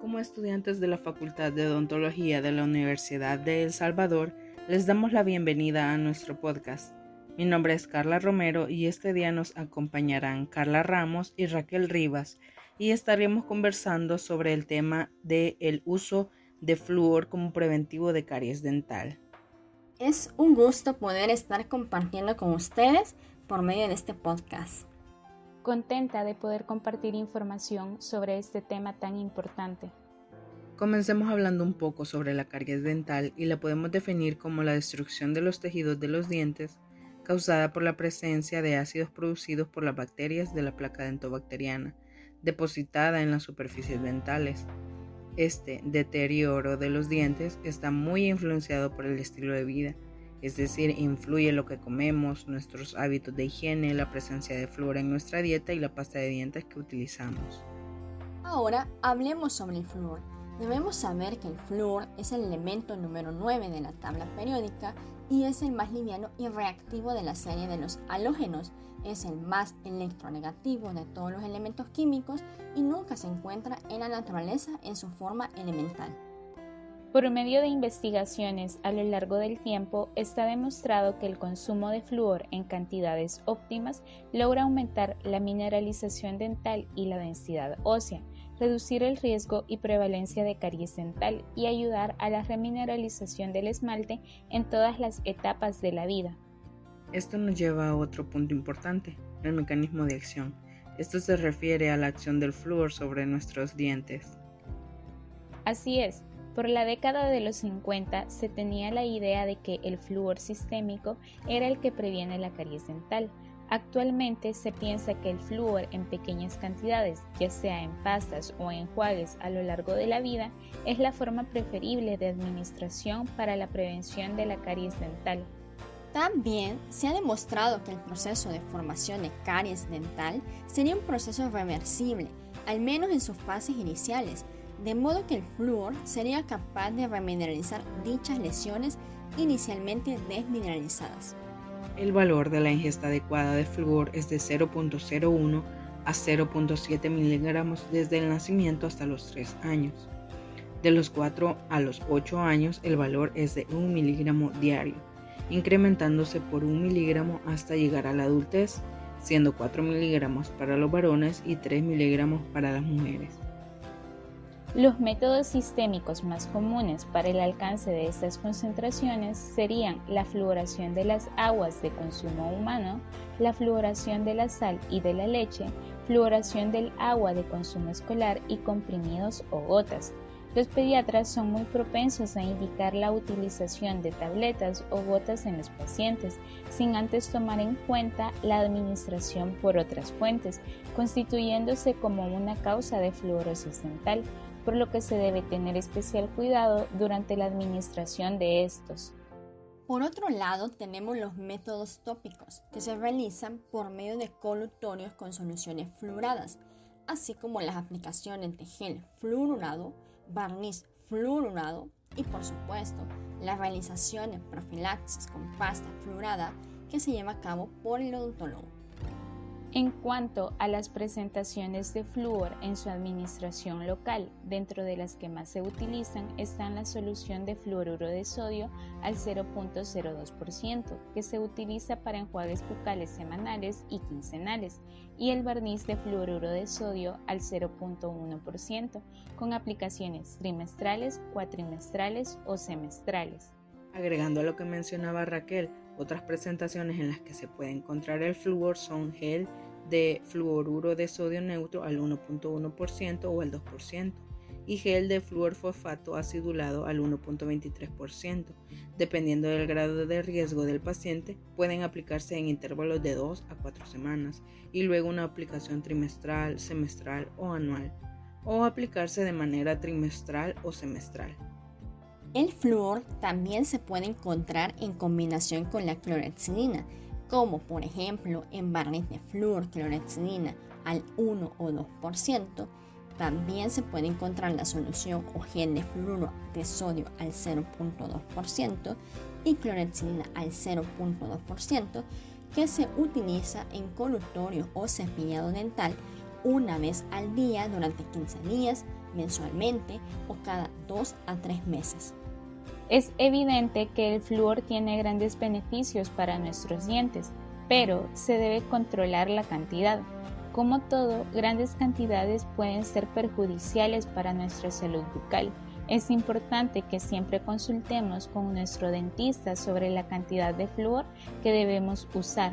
Como estudiantes de la Facultad de Odontología de la Universidad de El Salvador, les damos la bienvenida a nuestro podcast. Mi nombre es Carla Romero y este día nos acompañarán Carla Ramos y Raquel Rivas y estaremos conversando sobre el tema de el uso de flúor como preventivo de caries dental. Es un gusto poder estar compartiendo con ustedes por medio de este podcast. Contenta de poder compartir información sobre este tema tan importante. Comencemos hablando un poco sobre la caries dental y la podemos definir como la destrucción de los tejidos de los dientes causada por la presencia de ácidos producidos por las bacterias de la placa dentobacteriana depositada en las superficies dentales. Este deterioro de los dientes está muy influenciado por el estilo de vida, es decir, influye lo que comemos, nuestros hábitos de higiene, la presencia de flúor en nuestra dieta y la pasta de dientes que utilizamos. Ahora hablemos sobre el flúor. Debemos saber que el flúor es el elemento número 9 de la tabla periódica y es el más liviano y reactivo de la serie de los halógenos. Es el más electronegativo de todos los elementos químicos y nunca se encuentra en la naturaleza en su forma elemental. Por medio de investigaciones a lo largo del tiempo, está demostrado que el consumo de flúor en cantidades óptimas logra aumentar la mineralización dental y la densidad ósea, reducir el riesgo y prevalencia de caries dental y ayudar a la remineralización del esmalte en todas las etapas de la vida. Esto nos lleva a otro punto importante, el mecanismo de acción. Esto se refiere a la acción del flúor sobre nuestros dientes. Así es, por la década de los 50 se tenía la idea de que el flúor sistémico era el que previene la caries dental, Actualmente se piensa que el flúor en pequeñas cantidades, ya sea en pastas o enjuagues a lo largo de la vida, es la forma preferible de administración para la prevención de la caries dental. También se ha demostrado que el proceso de formación de caries dental sería un proceso reversible, al menos en sus fases iniciales, de modo que el flúor sería capaz de remineralizar dichas lesiones inicialmente desmineralizadas. El valor de la ingesta adecuada de flúor es de 0.01 a 0.7 miligramos desde el nacimiento hasta los 3 años. De los 4 a los 8 años el valor es de 1 miligramo diario, incrementándose por 1 miligramo hasta llegar a la adultez, siendo 4 miligramos para los varones y 3 miligramos para las mujeres. Los métodos sistémicos más comunes para el alcance de estas concentraciones serían la fluoración de las aguas de consumo humano, la fluoración de la sal y de la leche, fluoración del agua de consumo escolar y comprimidos o gotas. Los pediatras son muy propensos a indicar la utilización de tabletas o gotas en los pacientes, sin antes tomar en cuenta la administración por otras fuentes, constituyéndose como una causa de fluorosis dental por lo que se debe tener especial cuidado durante la administración de estos. Por otro lado, tenemos los métodos tópicos, que se realizan por medio de colutorios con soluciones fluoradas, así como las aplicaciones de gel fluorurado, barniz fluorurado y, por supuesto, la realización de profilaxis con pasta fluorada que se lleva a cabo por el odontólogo. En cuanto a las presentaciones de flúor en su administración local, dentro de las que más se utilizan están la solución de fluoruro de sodio al 0.02%, que se utiliza para enjuagues bucales semanales y quincenales, y el barniz de fluoruro de sodio al 0.1%, con aplicaciones trimestrales, cuatrimestrales o semestrales. Agregando a lo que mencionaba Raquel, otras presentaciones en las que se puede encontrar el flúor son gel de fluoruro de sodio neutro al 1.1% o al 2% y gel de fluorfosfato acidulado al 1.23%. Dependiendo del grado de riesgo del paciente, pueden aplicarse en intervalos de 2 a 4 semanas y luego una aplicación trimestral, semestral o anual, o aplicarse de manera trimestral o semestral. El flúor también se puede encontrar en combinación con la clorexidina, como por ejemplo en barniz de flúor clorexidina al 1 o 2%. También se puede encontrar la solución o gel de fluoruro de sodio al 0.2% y clorexidina al 0.2% que se utiliza en colutorio o cepillado dental una vez al día durante 15 días mensualmente o cada dos a tres meses. Es evidente que el flúor tiene grandes beneficios para nuestros dientes, pero se debe controlar la cantidad. Como todo, grandes cantidades pueden ser perjudiciales para nuestra salud bucal. Es importante que siempre consultemos con nuestro dentista sobre la cantidad de flúor que debemos usar